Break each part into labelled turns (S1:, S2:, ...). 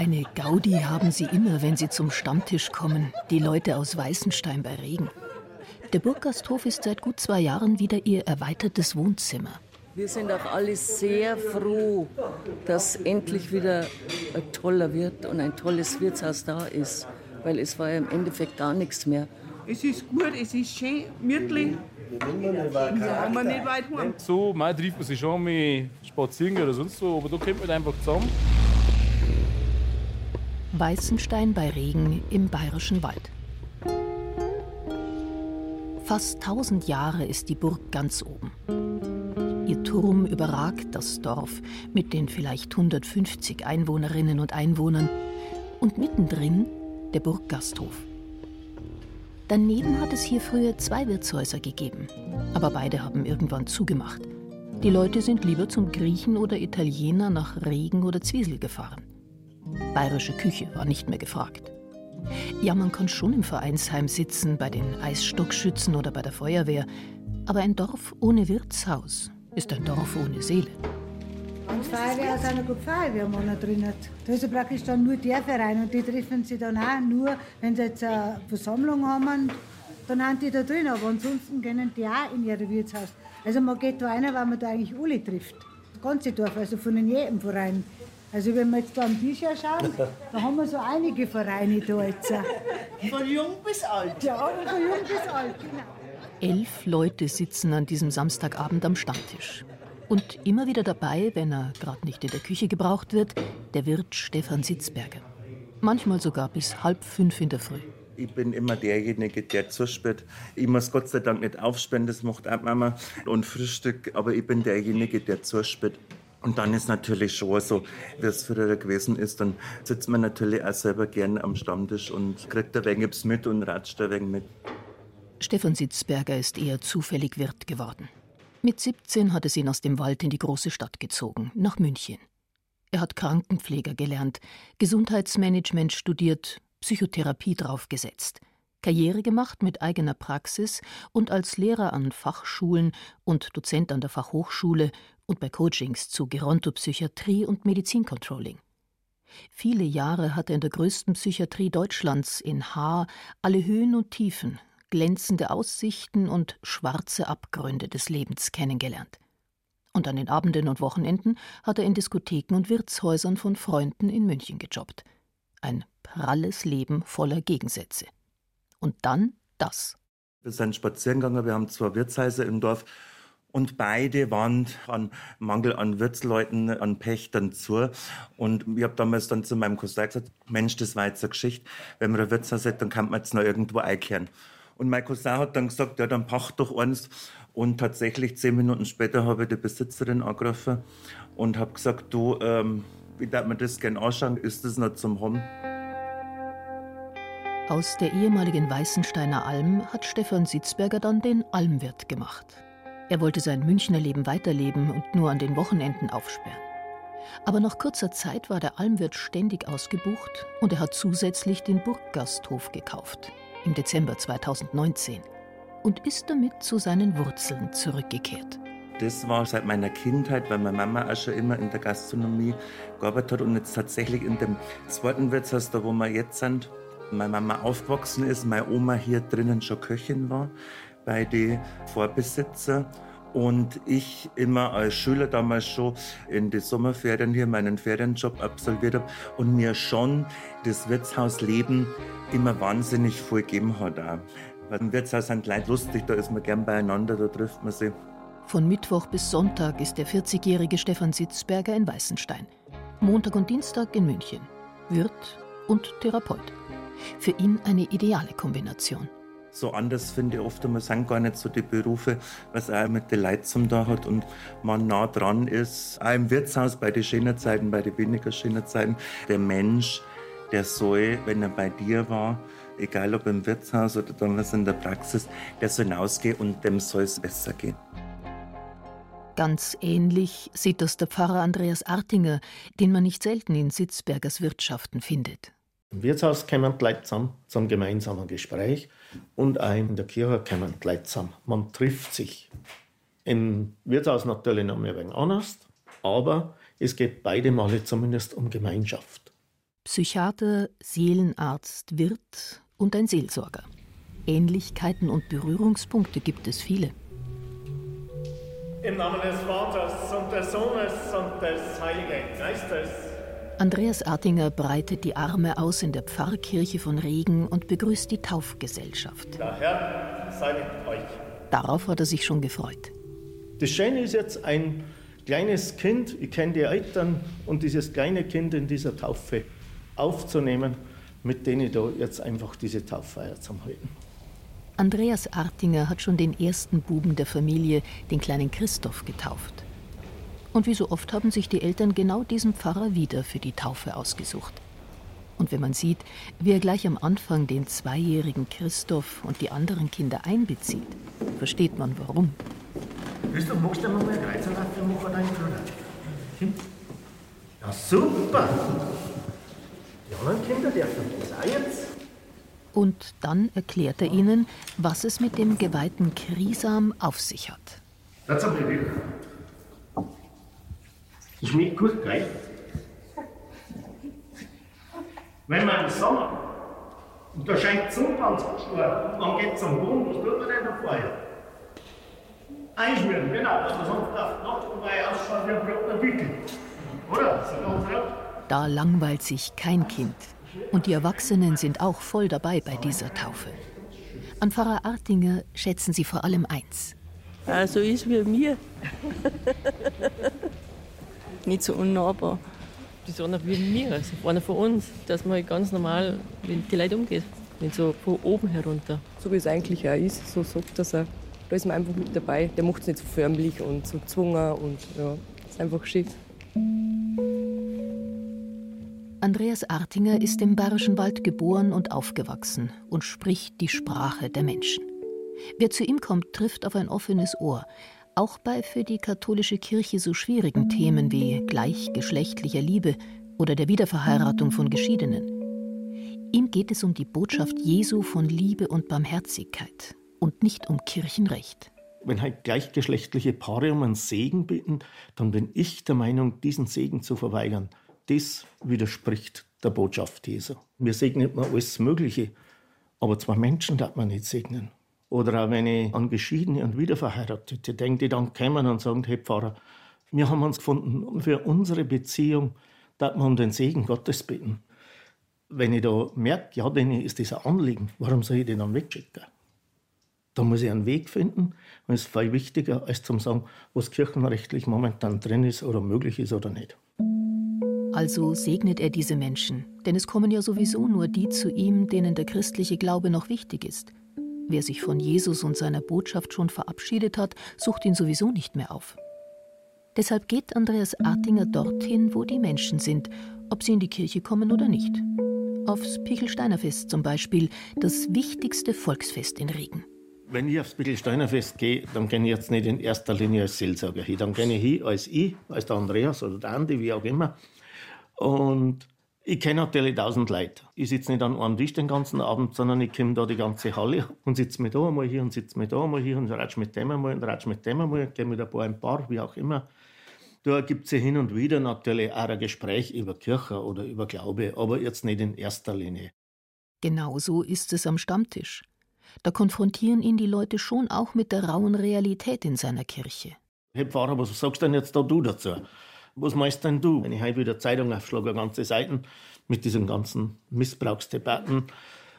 S1: Eine Gaudi haben sie immer, wenn sie zum Stammtisch kommen, die Leute aus Weißenstein bei Regen. Der Burggasthof ist seit gut zwei Jahren wieder ihr erweitertes Wohnzimmer.
S2: Wir sind auch alle sehr froh, dass endlich wieder ein toller Wirt und ein tolles Wirtshaus da ist, weil es war ja im Endeffekt gar nichts mehr.
S3: Es ist gut, es ist schön, gemütlich. Wir haben nicht weit heim.
S4: So, mal trifft man sich schon mal spazieren oder sonst so, aber da kommt man einfach zusammen.
S1: Weißenstein bei Regen im Bayerischen Wald. Fast tausend Jahre ist die Burg ganz oben. Ihr Turm überragt das Dorf mit den vielleicht 150 Einwohnerinnen und Einwohnern und mittendrin der Burggasthof. Daneben hat es hier früher zwei Wirtshäuser gegeben, aber beide haben irgendwann zugemacht. Die Leute sind lieber zum Griechen oder Italiener nach Regen oder Zwiesel gefahren. Bayerische Küche war nicht mehr gefragt. Ja, man kann schon im Vereinsheim sitzen, bei den Eisstockschützen oder bei der Feuerwehr, aber ein Dorf ohne Wirtshaus ist ein Dorf ohne Seele.
S5: Und Feuerwehr ist auch noch gut Feuerwehrmänner drin. Da ist ja praktisch dann nur der Verein und die treffen sich dann auch nur, wenn sie jetzt eine Versammlung haben, dann haben die da drin, aber ansonsten gehen die auch in ihr Wirtshaus. Also man geht da rein, weil man da eigentlich alle trifft. Das ganze Dorf, also von jedem Verein. Also wenn wir jetzt da am Tisch schauen, da haben wir so einige Vereine da jetzt.
S3: Von jung bis alt.
S5: Ja, von jung bis alt, genau.
S1: Elf Leute sitzen an diesem Samstagabend am Stammtisch. Und immer wieder dabei, wenn er gerade nicht in der Küche gebraucht wird, der Wirt Stefan Sitzberger. Manchmal sogar bis halb fünf in der Früh.
S6: Ich bin immer derjenige, der zuspät. Ich muss Gott sei Dank nicht aufsperren, das macht auch Mama und Frühstück, aber ich bin derjenige, der zuspät. Und dann ist natürlich schon so, wie es früher gewesen ist, dann sitzt man natürlich auch selber gerne am Stammtisch und kriegt ein wenig mit und ratscht ein wenig mit.
S1: Stefan Sitzberger ist eher zufällig Wirt geworden. Mit 17 hat es ihn aus dem Wald in die große Stadt gezogen, nach München. Er hat Krankenpfleger gelernt, Gesundheitsmanagement studiert, Psychotherapie draufgesetzt, Karriere gemacht mit eigener Praxis und als Lehrer an Fachschulen und Dozent an der Fachhochschule und bei Coachings zu Gerontopsychiatrie und Medizincontrolling. Viele Jahre hat er in der größten Psychiatrie Deutschlands in Haar alle Höhen und Tiefen, glänzende Aussichten und schwarze Abgründe des Lebens kennengelernt. Und an den Abenden und Wochenenden hat er in Diskotheken und Wirtshäusern von Freunden in München gejobbt. Ein pralles Leben voller Gegensätze. Und dann das.
S6: Wir sind spazieren gegangen, wir haben zwei Wirtshäuser im Dorf und beide waren an Mangel an Wirtsleuten, an Pächtern zu. Und ich habe damals dann zu meinem Cousin gesagt, Mensch, das war jetzt eine Geschichte. Wenn man ein Wirtshaus hat, dann kann man jetzt noch irgendwo einkehren. Und mein Cousin hat dann gesagt, ja, dann pacht doch eins. Und tatsächlich zehn Minuten später habe ich die Besitzerin angerufen und habe gesagt, du, ähm, wie darf man das gerne anschauen? Ist das noch zum Haben?
S1: Aus der ehemaligen Weißensteiner Alm hat Stefan Sitzberger dann den Almwirt gemacht. Er wollte sein Münchner Leben weiterleben und nur an den Wochenenden aufsperren. Aber nach kurzer Zeit war der Almwirt ständig ausgebucht und er hat zusätzlich den Burggasthof gekauft, im Dezember 2019, und ist damit zu seinen Wurzeln zurückgekehrt.
S6: Das war seit meiner Kindheit, weil meine Mama auch schon immer in der Gastronomie gearbeitet hat und jetzt tatsächlich in dem zweiten Wirtshaus, da wo wir jetzt sind, meine Mama aufgewachsen ist, meine Oma hier drinnen schon Köchin war bei den Vorbesitzer und ich immer als Schüler damals schon in die Sommerferien hier meinen Ferienjob absolviert habe und mir schon das Wirtshausleben immer wahnsinnig viel gegeben hat. Auch. Im Wirtshaus sind Leute lustig, da ist man gern beieinander, da trifft man sich.
S1: Von Mittwoch bis Sonntag ist der 40-jährige Stefan Sitzberger in Weißenstein. Montag und Dienstag in München. Wirt und Therapeut. Für ihn eine ideale Kombination
S6: so anders finde ich oft einmal sind gar nicht so die Berufe, was auch mit den Leuten zum da hat und man nah dran ist. Auch im Wirtshaus bei den schönen Zeiten, bei den weniger schönen Zeiten. Der Mensch, der soll, wenn er bei dir war, egal ob im Wirtshaus oder damals in der Praxis, der soll hinausgehen und dem soll es besser gehen.
S1: Ganz ähnlich sieht das der Pfarrer Andreas Artinger, den man nicht selten in Sitzbergers Wirtschaften findet.
S7: Im Wirtshaus kommen die Leute zusammen zum gemeinsamen Gespräch und auch in der Kirche kommen die Leute zusammen. Man trifft sich. Im Wirtshaus natürlich noch ein wenig anders, aber es geht beide Male zumindest um Gemeinschaft.
S1: Psychiater, Seelenarzt, Wirt und ein Seelsorger. Ähnlichkeiten und Berührungspunkte gibt es viele.
S7: Im Namen des Vaters und des Sohnes und des Heiligen Geistes.
S1: Andreas Artinger breitet die Arme aus in der Pfarrkirche von Regen und begrüßt die Taufgesellschaft.
S7: Der Herr sei mit euch.
S1: Darauf hat er sich schon gefreut.
S7: Das Schöne ist jetzt ein kleines Kind, ich kenne die Eltern und dieses kleine Kind in dieser Taufe aufzunehmen, mit denen ich da jetzt einfach diese Tauffeier zum halten.
S1: Andreas Artinger hat schon den ersten Buben der Familie, den kleinen Christoph, getauft. Und wie so oft haben sich die Eltern genau diesen Pfarrer wieder für die Taufe ausgesucht. Und wenn man sieht, wie er gleich am Anfang den zweijährigen Christoph und die anderen Kinder einbezieht, versteht man warum.
S7: Christoph, magst du mal eine Kreuzerlaffe machen, dein Bruder? Hm? Ja, super! Die anderen Kinder dürfen das auch jetzt.
S1: Und dann erklärt er ihnen, was es mit dem geweihten Krisam auf sich hat.
S7: Das wieder. Das schmeckt gut, gell? Wenn man im Sommer und da scheint die Sonne ganz stark, man geht zum Boden, was tut man denn da vorher? Einschmieren, genau, dass man sonst auf Nacht vorbei ausschaut wie ein brotner Wickel. Oder? So.
S1: Da langweilt sich kein Kind. Und die Erwachsenen sind auch voll dabei bei dieser Taufe. An Pfarrer Artinger schätzen sie vor allem eins.
S2: Also ist wie mir. Nicht so unnahbar.
S8: Das ist einer wie mir, also einer von uns, dass man halt ganz normal mit den Leuten umgeht. Nicht so von oben herunter.
S9: So wie es eigentlich auch ist, so sagt das auch. Da ist man einfach mit dabei. Der macht es nicht so förmlich und so gezwungen und ja, ist einfach schick.
S1: Andreas Artinger ist im Bayerischen Wald geboren und aufgewachsen und spricht die Sprache der Menschen. Wer zu ihm kommt, trifft auf ein offenes Ohr, auch bei für die katholische Kirche so schwierigen Themen wie gleichgeschlechtlicher Liebe oder der Wiederverheiratung von Geschiedenen. Ihm geht es um die Botschaft Jesu von Liebe und Barmherzigkeit und nicht um Kirchenrecht.
S7: Wenn halt gleichgeschlechtliche Paare um einen Segen bitten, dann bin ich der Meinung, diesen Segen zu verweigern das widerspricht der Botschaft Jesu. Wir segnen mal alles Mögliche, aber zwei Menschen darf man nicht segnen. Oder auch wenn ich an Geschiedene und Wiederverheiratete denke, die dann kommen und sagen, hey Pfarrer, wir haben uns gefunden und für unsere Beziehung darf man um den Segen Gottes bitten. Wenn ich da merke, ja, denen ist das ein Anliegen, warum soll ich den dann wegschicken? Da muss ich einen Weg finden und es ist viel wichtiger, als zu sagen, was kirchenrechtlich momentan drin ist oder möglich ist oder nicht.
S1: Also segnet er diese Menschen, denn es kommen ja sowieso nur die zu ihm, denen der christliche Glaube noch wichtig ist. Wer sich von Jesus und seiner Botschaft schon verabschiedet hat, sucht ihn sowieso nicht mehr auf. Deshalb geht Andreas Artinger dorthin, wo die Menschen sind, ob sie in die Kirche kommen oder nicht. Aufs Pichelsteinerfest zum Beispiel, das wichtigste Volksfest in Regen.
S7: Wenn ich aufs Pichelsteinerfest gehe, dann gehe ich jetzt nicht in erster Linie als Seelsorger hin. Dann gehe ich hin als ich, als der Andreas oder der Andi, wie auch immer. Und ich kenne natürlich tausend Leute. Ich sitze nicht an einem Tisch den ganzen Abend, sondern ich komme da die ganze Halle und sitze mit da einmal hier und sitze mit da einmal hier und ratsch mit dem einmal und ratsch mit dem einmal, gehe mit ein paar ein paar, wie auch immer. Da gibt es ja hin und wieder natürlich auch ein Gespräch über Kirche oder über Glaube, aber jetzt nicht in erster Linie.
S1: Genauso ist es am Stammtisch. Da konfrontieren ihn die Leute schon auch mit der rauen Realität in seiner Kirche.
S7: Hey Pfarrer, was sagst denn jetzt da du dazu? Was meinst denn du, wenn ich heute wieder Zeitung aufschlage, ganze Seiten mit diesen ganzen Missbrauchsdebatten,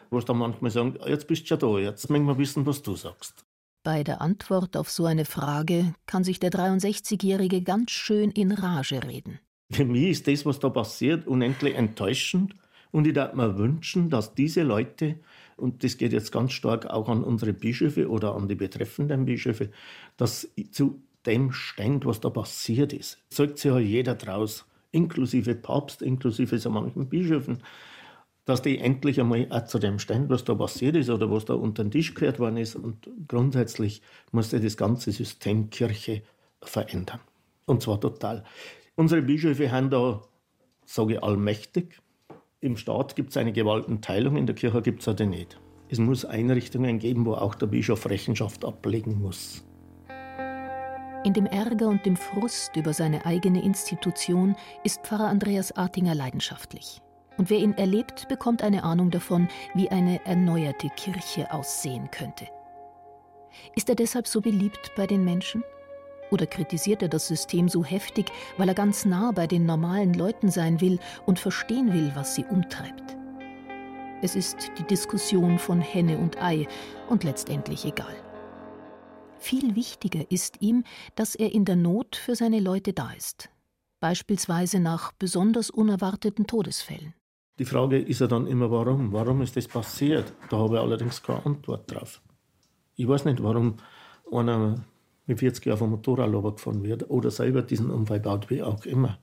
S7: wo es dann manchmal sagen, jetzt bist du schon da, jetzt möchten wir wissen, was du sagst.
S1: Bei der Antwort auf so eine Frage kann sich der 63-Jährige ganz schön in Rage reden.
S7: Für mich ist das, was da passiert, unendlich enttäuschend. Und ich würde mir wünschen, dass diese Leute, und das geht jetzt ganz stark auch an unsere Bischöfe oder an die betreffenden Bischöfe, dass zu dem Stand, was da passiert ist. Sagt sich ja jeder draus, inklusive Papst, inklusive so manchen Bischöfen, dass die endlich einmal auch zu dem Stand, was da passiert ist oder was da unter den Tisch gehört worden ist. Und grundsätzlich musste das ganze System Kirche verändern. Und zwar total. Unsere Bischöfe haben da, sage ich, allmächtig. Im Staat gibt es eine Gewaltenteilung, in der Kirche gibt es eine nicht. Es muss Einrichtungen geben, wo auch der Bischof Rechenschaft ablegen muss.
S1: In dem Ärger und dem Frust über seine eigene Institution ist Pfarrer Andreas Artinger leidenschaftlich. Und wer ihn erlebt, bekommt eine Ahnung davon, wie eine erneuerte Kirche aussehen könnte. Ist er deshalb so beliebt bei den Menschen? Oder kritisiert er das System so heftig, weil er ganz nah bei den normalen Leuten sein will und verstehen will, was sie umtreibt? Es ist die Diskussion von Henne und Ei und letztendlich egal. Viel wichtiger ist ihm, dass er in der Not für seine Leute da ist, beispielsweise nach besonders unerwarteten Todesfällen.
S7: Die Frage ist ja dann immer, warum? Warum ist das passiert? Da habe ich allerdings keine Antwort drauf. Ich weiß nicht, warum einer mit 40 Jahren vom Motorrad gefahren wird oder selber diesen Unfall baut, wie auch immer.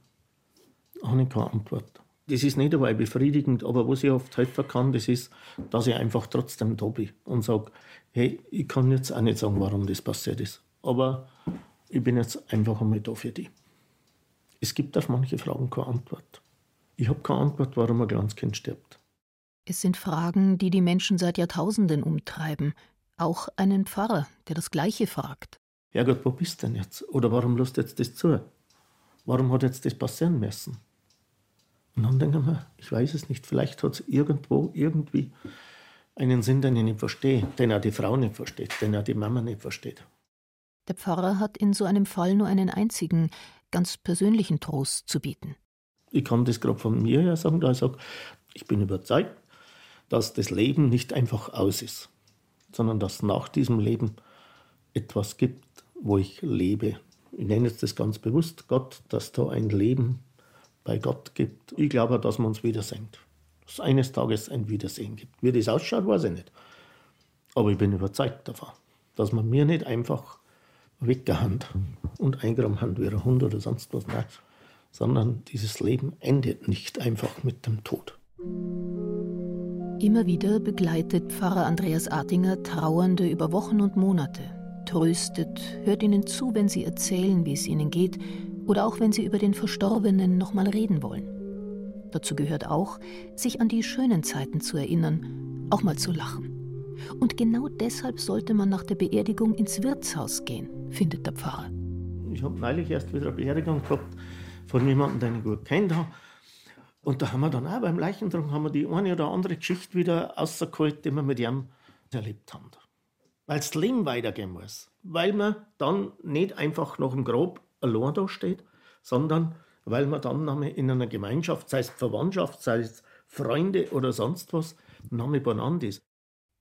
S7: Habe ich keine Antwort. Das ist nicht dabei befriedigend, aber was ich oft helfen kann, das ist, dass ich einfach trotzdem da bin und sage, hey, ich kann jetzt auch nicht sagen, warum das passiert ist. Aber ich bin jetzt einfach einmal da für die. Es gibt auf manche Fragen keine Antwort. Ich habe keine Antwort, warum ein kleines Kind stirbt.
S1: Es sind Fragen, die die Menschen seit Jahrtausenden umtreiben. Auch einen Pfarrer, der das Gleiche fragt.
S7: Ja Gott, wo bist du denn jetzt? Oder warum lässt jetzt das zu? Warum hat jetzt das passieren müssen? Und dann denken wir, ich weiß es nicht, vielleicht hat es irgendwo, irgendwie einen Sinn, den ich nicht verstehe, den auch die Frau nicht versteht, den auch die Mama nicht versteht.
S1: Der Pfarrer hat in so einem Fall nur einen einzigen, ganz persönlichen Trost zu bieten.
S7: Ich kann das gerade von mir her sagen, da ich sage, ich bin überzeugt, dass das Leben nicht einfach aus ist, sondern dass nach diesem Leben etwas gibt, wo ich lebe. Ich nenne jetzt das ganz bewusst Gott, dass da ein Leben bei Gott gibt. Ich glaube, dass man uns wiedersehen. Dass es eines Tages ein Wiedersehen gibt. Wie das ausschaut, weiß ich nicht. Aber ich bin überzeugt davon, dass man mir nicht einfach weggehandt und eingraben haben wie ein Hund oder sonst was. Nein sondern dieses Leben endet nicht einfach mit dem Tod.
S1: Immer wieder begleitet Pfarrer Andreas Artinger Trauernde über Wochen und Monate, tröstet, hört ihnen zu, wenn sie erzählen, wie es ihnen geht, oder auch wenn sie über den Verstorbenen nochmal reden wollen. Dazu gehört auch, sich an die schönen Zeiten zu erinnern, auch mal zu lachen. Und genau deshalb sollte man nach der Beerdigung ins Wirtshaus gehen, findet der Pfarrer.
S7: Ich habe neulich erst wieder eine Beerdigung gehabt von jemandem, den ich gut kennt habe. Und da haben wir dann auch beim Leichentrunk haben wir die eine oder andere Geschichte wieder rausgeholt, die wir mit ihm erlebt haben. Weil das Leben weitergehen muss. Weil man dann nicht einfach nach dem Grab allein da steht, sondern weil man dann in einer Gemeinschaft, sei es Verwandtschaft, sei es Freunde oder sonst was, Name beieinander ist.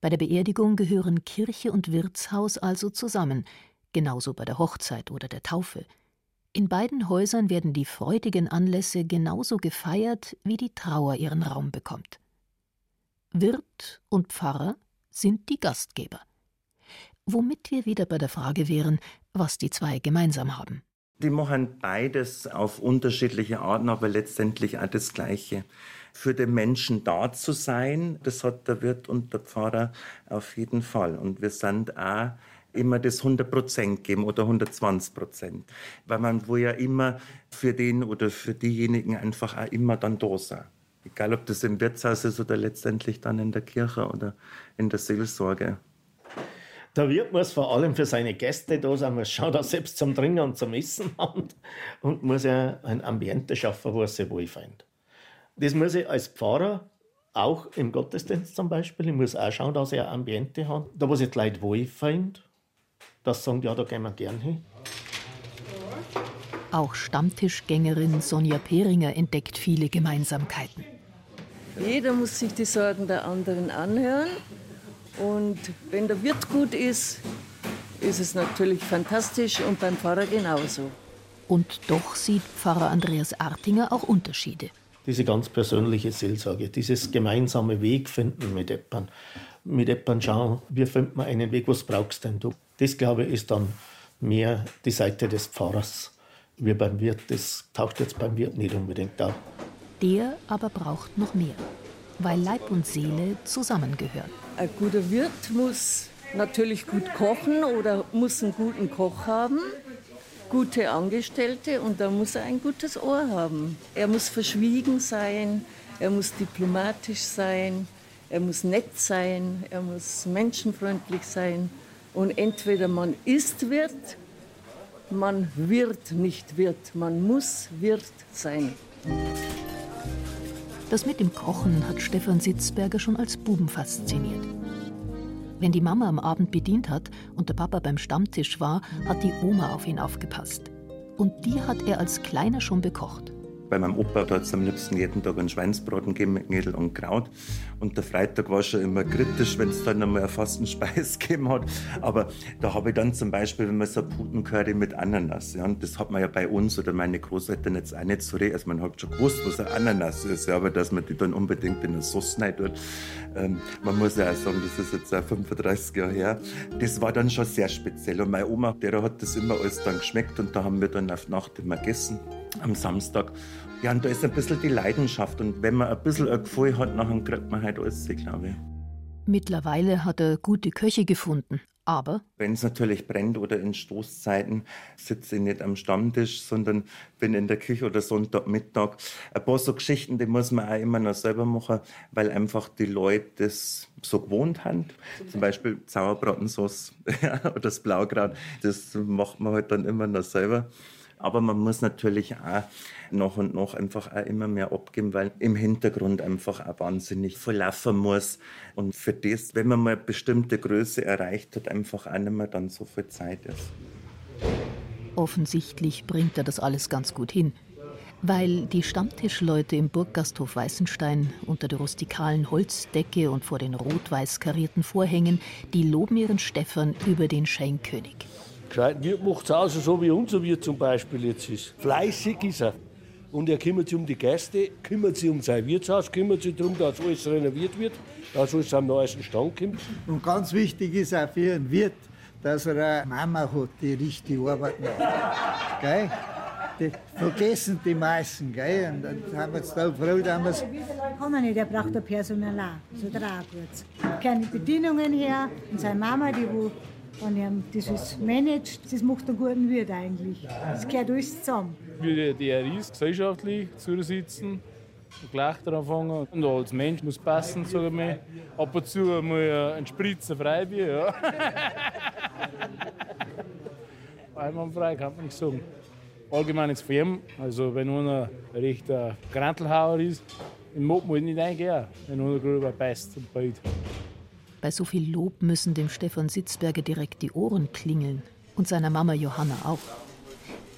S1: Bei der Beerdigung gehören Kirche und Wirtshaus also zusammen, genauso bei der Hochzeit oder der Taufe. In beiden Häusern werden die freudigen Anlässe genauso gefeiert, wie die Trauer ihren Raum bekommt. Wirt und Pfarrer sind die Gastgeber. Womit wir wieder bei der Frage wären, was die zwei gemeinsam haben.
S6: Die machen beides auf unterschiedliche Arten, aber letztendlich auch das Gleiche. Für den Menschen da zu sein, das hat der Wirt und der Pfarrer auf jeden Fall. Und wir sind auch immer das 100 Prozent geben oder 120 Prozent. Weil man wo ja immer für den oder für diejenigen einfach auch immer dann da sein. Egal, ob das im Wirtshaus ist oder letztendlich dann in der Kirche oder in der Seelsorge.
S7: Der Wirt muss vor allem für seine Gäste da sein, muss schauen, dass selbst zum Trinken und zum Essen haben und muss ja ein Ambiente schaffen, wo er sich wohlfühlt. Das muss ich als Pfarrer auch im Gottesdienst zum Beispiel. Ich muss auch schauen, dass ich ein Ambiente habe, da wo sich die Leute wohlfühlen das sagen, ja, da gehen wir gern hin.
S1: Auch Stammtischgängerin Sonja Peringer entdeckt viele Gemeinsamkeiten.
S2: Jeder muss sich die Sorgen der anderen anhören. Und wenn der Wirt gut ist, ist es natürlich fantastisch und beim Pfarrer genauso.
S1: Und doch sieht Pfarrer Andreas Artinger auch Unterschiede.
S7: Diese ganz persönliche Seelsorge, dieses gemeinsame Wegfinden mit Eppern, mit Eppern schauen, wie findet man einen Weg, was brauchst denn du? Das, glaube ich, ist dann mehr die Seite des Pfarrers wie beim Wirt. Das taucht jetzt beim Wirt nicht unbedingt auf.
S1: Der aber braucht noch mehr, weil Leib und Seele zusammengehören.
S2: Ein guter Wirt muss natürlich gut kochen oder muss einen guten Koch haben, gute Angestellte und da muss er ein gutes Ohr haben. Er muss verschwiegen sein, er muss diplomatisch sein, er muss nett sein, er muss menschenfreundlich sein. Und entweder man ist Wirt, man wird nicht Wirt, man muss Wirt sein.
S1: Das mit dem Kochen hat Stefan Sitzberger schon als Buben fasziniert. Wenn die Mama am Abend bedient hat und der Papa beim Stammtisch war, hat die Oma auf ihn aufgepasst. Und die hat er als Kleiner schon bekocht.
S6: Bei meinem Opa hat es am liebsten jeden Tag einen Schweinsbraten gegeben mit Knödel und Kraut. Und der Freitag war schon immer kritisch, wenn es dann einmal eine Fastenspeis gegeben hat. Aber da habe ich dann zum Beispiel, wenn man so Putencurry mit Ananas, ja, und das hat man ja bei uns oder meine Großeltern jetzt auch nicht so recht. Also man hat schon gewusst, was ein Ananas ist, ja, aber dass man die dann unbedingt in eine Sauce rein tut. Ähm, man muss ja auch sagen, das ist jetzt auch 35 Jahre her. Das war dann schon sehr speziell. Und meine Oma, der hat das immer alles dann geschmeckt und da haben wir dann auf Nacht immer gegessen am Samstag. Ja, und da ist ein bisschen die Leidenschaft. Und wenn man ein bisschen ein Gefühl hat, dann kriegt man halt alles, glaube ich.
S1: Mittlerweile hat er gute Köche gefunden. Aber
S6: wenn es natürlich brennt oder in Stoßzeiten, sitze ich nicht am Stammtisch, sondern bin in der Küche oder Sonntagmittag. Ein paar so Geschichten, die muss man auch immer noch selber machen, weil einfach die Leute das so gewohnt haben. Zum Beispiel Sauerbratensauce oder das Blaukraut, das macht man halt dann immer noch selber. Aber man muss natürlich auch nach und nach einfach auch immer mehr abgeben, weil im Hintergrund einfach auch wahnsinnig viel laufen muss. Und für das, wenn man mal eine bestimmte Größe erreicht hat, einfach auch nicht mehr dann so viel Zeit ist.
S1: Offensichtlich bringt er das alles ganz gut hin. Weil die Stammtischleute im Burggasthof Weißenstein unter der rustikalen Holzdecke und vor den rot-weiß karierten Vorhängen, die loben ihren Stefan über den Schenkkönig.
S10: Gescheiten Wirt macht es also so wie unser Wirt zum Beispiel jetzt ist. Fleißig ist er. Und er kümmert sich um die Gäste, kümmert sich um sein Wirtshaus, kümmert sich darum, dass alles renoviert wird, dass alles am neuesten Stand kommt.
S11: Und ganz wichtig ist auch für einen Wirt, dass er eine Mama hat, die richtig Arbeit macht. Gell? Das vergessen die meisten. Gell? Und dann haben wir jetzt da froh, dass wir
S5: Kann er nicht, er braucht ein Personal. So gut. Keine Bedienungen her und seine Mama, die wo wenn er das ist managt, das macht einen guten Wirt eigentlich. Das gehört alles zusammen.
S4: Wie die RIs gesellschaftlich zusitzen, Gelächter anfangen und als Mensch muss passen, sage ich mal. Ab und zu mal ein Spritzer Freibier, ja. Einwandfrei kann man nicht sagen. Allgemein ist Firmen, also wenn einer ein rechter Grantelhauer ist, dann mag man nicht eingehen, wenn einer drüber beißt und beißt.
S1: Bei so viel Lob müssen dem Stefan Sitzberger direkt die Ohren klingeln und seiner Mama Johanna auch.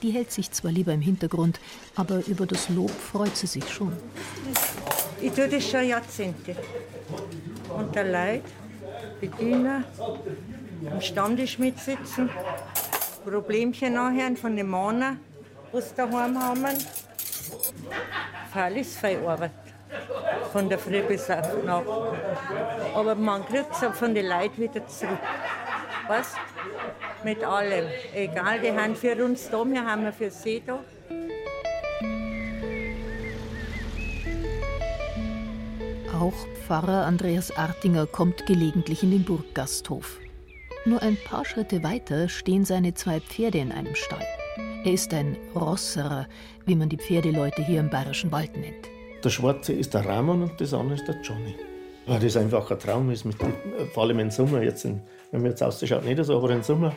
S1: Die hält sich zwar lieber im Hintergrund, aber über das Lob freut sie sich schon.
S12: Ich tue das schon Jahrzehnte. Unter Leid, Bediener, am Stammtisch mitsitzen, Problemchen nachhören von den Männern, was daheim haben. Fall ist Arbeit von der Früh bis auf Nacht. Aber man kriegt es von den Leuten wieder zurück. Was? Mit allem. Egal, die haben für uns da, wir haben für sie da.
S1: Auch Pfarrer Andreas Artinger kommt gelegentlich in den Burggasthof. Nur ein paar Schritte weiter stehen seine zwei Pferde in einem Stall. Er ist ein Rosserer, wie man die Pferdeleute hier im Bayerischen Wald nennt.
S7: Der Schwarze ist der Ramon und das andere ist der Johnny. Weil das einfach ein Traum ist, mit dem, vor allem im Sommer, jetzt in, wenn man jetzt ausschaut, nicht so, aber im Sommer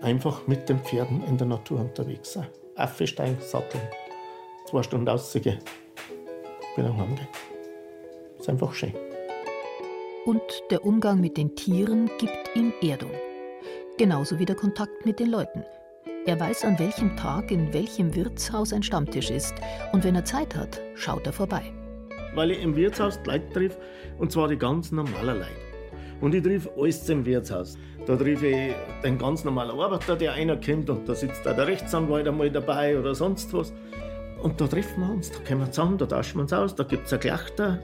S7: einfach mit den Pferden in der Natur unterwegs sein. Affenstein, satteln, zwei Stunden auszugehen, wieder heimgehen. Ist einfach schön.
S1: Und der Umgang mit den Tieren gibt ihm Erdung. Genauso wie der Kontakt mit den Leuten. Er weiß, an welchem Tag in welchem Wirtshaus ein Stammtisch ist. Und wenn er Zeit hat, schaut er vorbei.
S7: Weil ich im Wirtshaus die Leute triff, und zwar die ganz normalen Leute. Und ich triff alles im Wirtshaus. Da triff ich den ganz normalen Arbeiter, der einer kennt, und da sitzt auch der Rechtsanwalt einmal dabei oder sonst was. Und da treffen wir uns, da kommen wir zusammen, da tauschen wir uns aus, da gibt es ein Gelächter.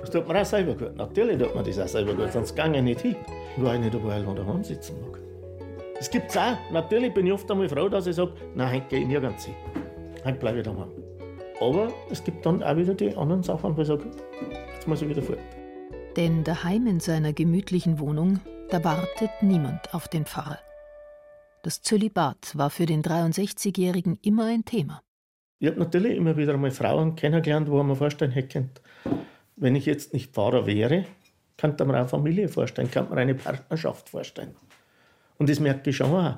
S7: Das tut man auch selber gut. Natürlich tut man das auch selber gut, sonst gehe ich nicht hin. Weil ich nicht überall daheim sitzen mag. Das gibt es auch. Natürlich bin ich oft einmal froh, dass ich sage, nein, heute gehe ich nirgends hin. Heute bleibe ich daheim. Aber es gibt dann auch wieder die anderen Sachen, wo ich sage, jetzt muss ich wieder fort.
S1: Denn daheim in seiner gemütlichen Wohnung, da wartet niemand auf den Pfarrer. Das Zölibat war für den 63-Jährigen immer ein Thema.
S7: Ich habe natürlich immer wieder einmal Frauen kennengelernt, wo man mir vorstellen hätte, wenn ich jetzt nicht Pfarrer wäre, könnte man eine Familie vorstellen, könnte man eine Partnerschaft vorstellen. Und das merke ich schon auch.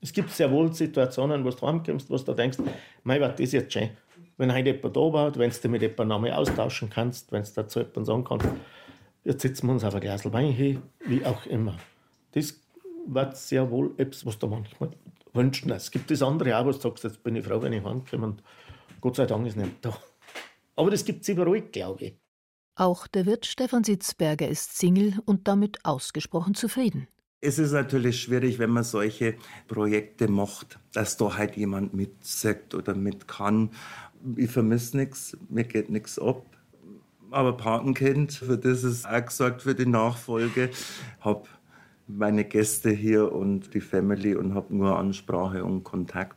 S7: Es gibt sehr wohl Situationen, wo du heimkommst, wo du denkst, mein Gott, das ist jetzt schön. Wenn heute jemand da war, wenn du mit jemandem Namen austauschen kannst, wenn du dazu jemandem sagen kannst, jetzt setzen wir uns auf ein Glas Wein hin, wie auch immer. Das wird sehr wohl etwas, was da manchmal wünschen. Es gibt das andere auch, was du sagst, jetzt bin ich froh, wenn ich heimkomme und Gott sei Dank ist nicht da. Aber das gibt es überall, glaube ich.
S1: Auch der Wirt Stefan Sitzberger ist Single und damit ausgesprochen zufrieden.
S6: Es ist natürlich schwierig, wenn man solche Projekte macht, dass da halt jemand mitsagt oder mit kann. Ich vermisse nichts, mir geht nichts ab. Aber Patenkind, für das ist auch gesagt für die Nachfolge, habe meine Gäste hier und die Family und habe nur Ansprache und Kontakt.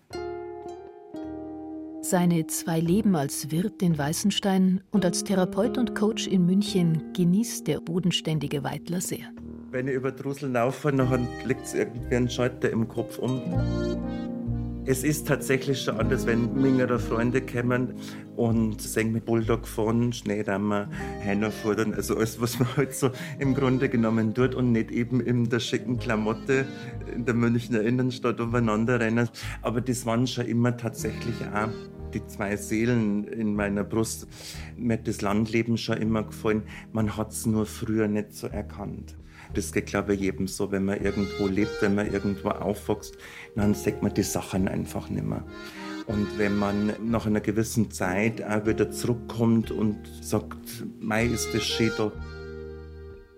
S1: Seine zwei Leben als Wirt in Weißenstein und als Therapeut und Coach in München genießt der bodenständige Weidler sehr.
S6: Wenn ich über Drusel laufe, dann liegt es irgendwie ein Schalter im Kopf um. Es ist tatsächlich schon anders, wenn mehrere Freunde kommen und singen mit Bulldog fahren, Schneedammer, Heiner fordern, also alles, was man halt so im Grunde genommen tut und nicht eben in der schicken Klamotte in der Münchner Innenstadt umeinander rennen. Aber das waren schon immer tatsächlich auch die zwei Seelen in meiner Brust. Mir hat das Landleben schon immer gefallen. Man hat es nur früher nicht so erkannt. Das geht, glaube ich, jedem so, wenn man irgendwo lebt, wenn man irgendwo aufwächst, dann sieht man die Sachen einfach nicht mehr. Und wenn man nach einer gewissen Zeit auch wieder zurückkommt und sagt, Mai ist das schön da.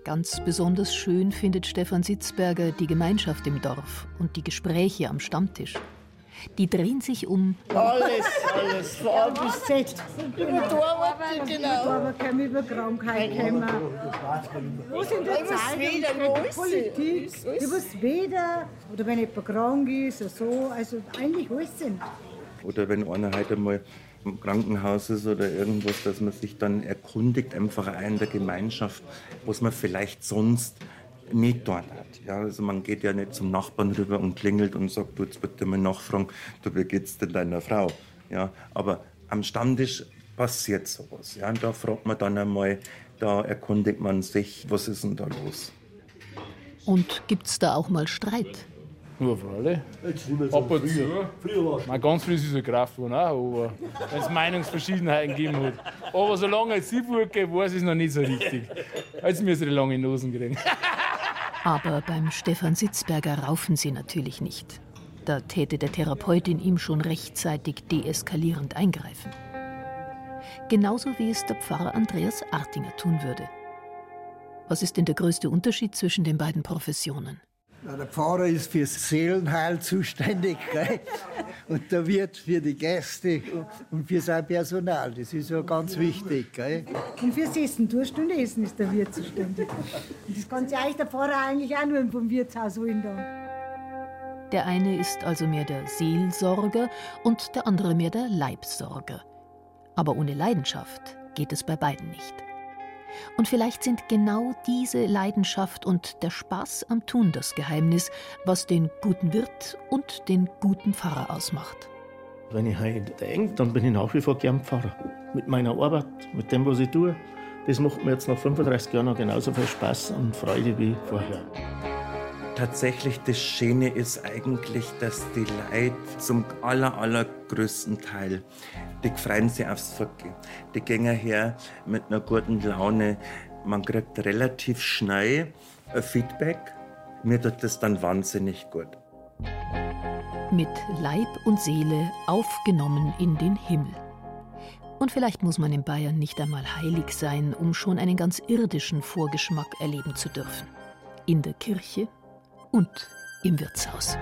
S1: Ganz besonders schön findet Stefan Sitzberger die Gemeinschaft im Dorf und die Gespräche am Stammtisch. Die drehen sich um
S13: alles, alles, von A bis Z.
S5: Über die Arbeit, genau. Aber können wir über Krankheit kommen. In der Zeitung steht, Politik, über das Wetter oder wenn jemand krank ist oder so. Also eigentlich alles sind.
S6: Oder wenn einer heute mal im Krankenhaus ist oder irgendwas, dass man sich dann erkundigt, einfach auch in der Gemeinschaft, was man vielleicht sonst nicht dort hat. Ja, also man geht ja nicht zum Nachbarn rüber und klingelt und sagt, du jetzt bitte mal nachfragen, du, wie geht's denn deiner Frau? Ja, aber am Stammtisch passiert sowas. Ja, und da fragt man dann einmal, da erkundigt man sich, was ist denn da los?
S1: Und gibt's da auch mal Streit?
S4: Nur für alle. Ab und zu. Mein ganz früh ist es Kraft geworden, auch, aber wenn es Meinungsverschiedenheiten gegeben hat. Aber solange es sie vorgeht, weiß ich es noch nicht so richtig. Jetzt müssen die lange Nosen kriegen.
S1: Aber beim Stefan Sitzberger raufen sie natürlich nicht. Da täte der Therapeut in ihm schon rechtzeitig deeskalierend eingreifen. Genauso wie es der Pfarrer Andreas Artinger tun würde. Was ist denn der größte Unterschied zwischen den beiden Professionen?
S11: Der Pfarrer ist fürs Seelenheil zuständig gell? und der Wirt für die Gäste und für sein Personal. Das ist ja ganz wichtig. Gell?
S5: Und fürs Essen, Durstunde Essen ist der Wirt zuständig. Und das kann sich eigentlich der Pfarrer eigentlich auch nur vom Wirtshaus holen. Dann.
S1: Der eine ist also mehr der Seelsorger und der andere mehr der Leibsorger. Aber ohne Leidenschaft geht es bei beiden nicht. Und vielleicht sind genau diese Leidenschaft und der Spaß am Tun das Geheimnis, was den guten Wirt und den guten Pfarrer ausmacht.
S7: Wenn ich heute denke, dann bin ich nach wie vor gern Pfarrer. Mit meiner Arbeit, mit dem, was ich tue. Das macht mir jetzt nach 35 Jahren noch genauso viel Spaß und Freude wie vorher.
S6: Tatsächlich das Schöne ist eigentlich, dass die Leute zum aller, allergrößten Teil, die freuen sich aufs Vergehen. Die gehen her mit einer guten Laune. Man kriegt relativ schnell ein Feedback. Mir tut das dann wahnsinnig gut.
S1: Mit Leib und Seele aufgenommen in den Himmel. Und vielleicht muss man in Bayern nicht einmal heilig sein, um schon einen ganz irdischen Vorgeschmack erleben zu dürfen. In der Kirche und im Wirtshaus.